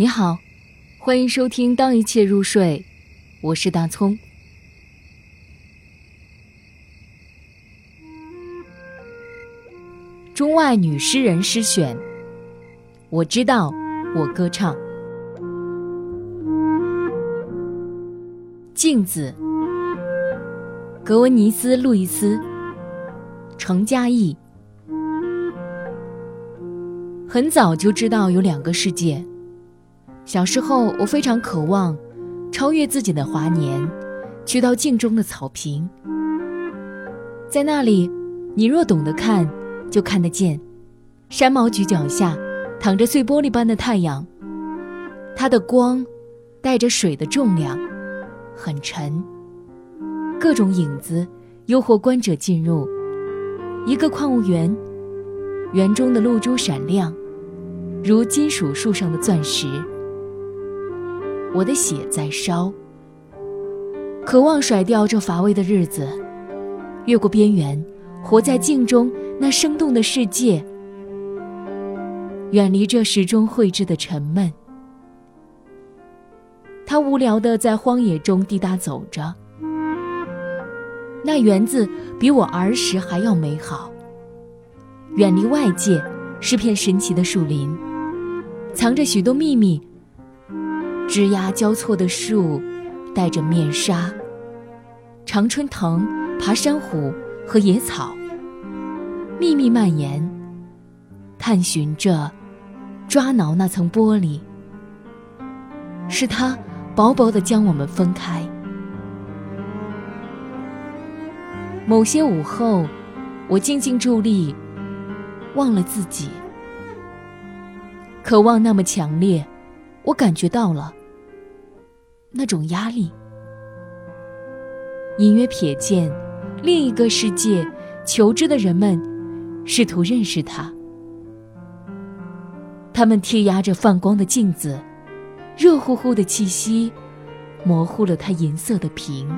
你好，欢迎收听《当一切入睡》，我是大葱。中外女诗人诗选，我知道，我歌唱。镜子，格温尼斯·路易斯，程嘉译。很早就知道有两个世界。小时候，我非常渴望超越自己的华年，去到镜中的草坪。在那里，你若懂得看，就看得见。山毛榉脚下，躺着碎玻璃般的太阳。它的光，带着水的重量，很沉。各种影子诱惑观者进入一个矿物园，园中的露珠闪亮，如金属树上的钻石。我的血在烧，渴望甩掉这乏味的日子，越过边缘，活在镜中那生动的世界，远离这时钟绘制的沉闷。他无聊地在荒野中滴答走着，那园子比我儿时还要美好。远离外界，是片神奇的树林，藏着许多秘密。枝桠交错的树，戴着面纱。常春藤、爬山虎和野草，秘密蔓延，探寻着，抓挠那层玻璃。是它薄薄的将我们分开。某些午后，我静静伫立，忘了自己。渴望那么强烈，我感觉到了。那种压力。隐约瞥见另一个世界求知的人们试图认识他。他们剔压着泛光的镜子热乎乎的气息模糊了他银色的屏。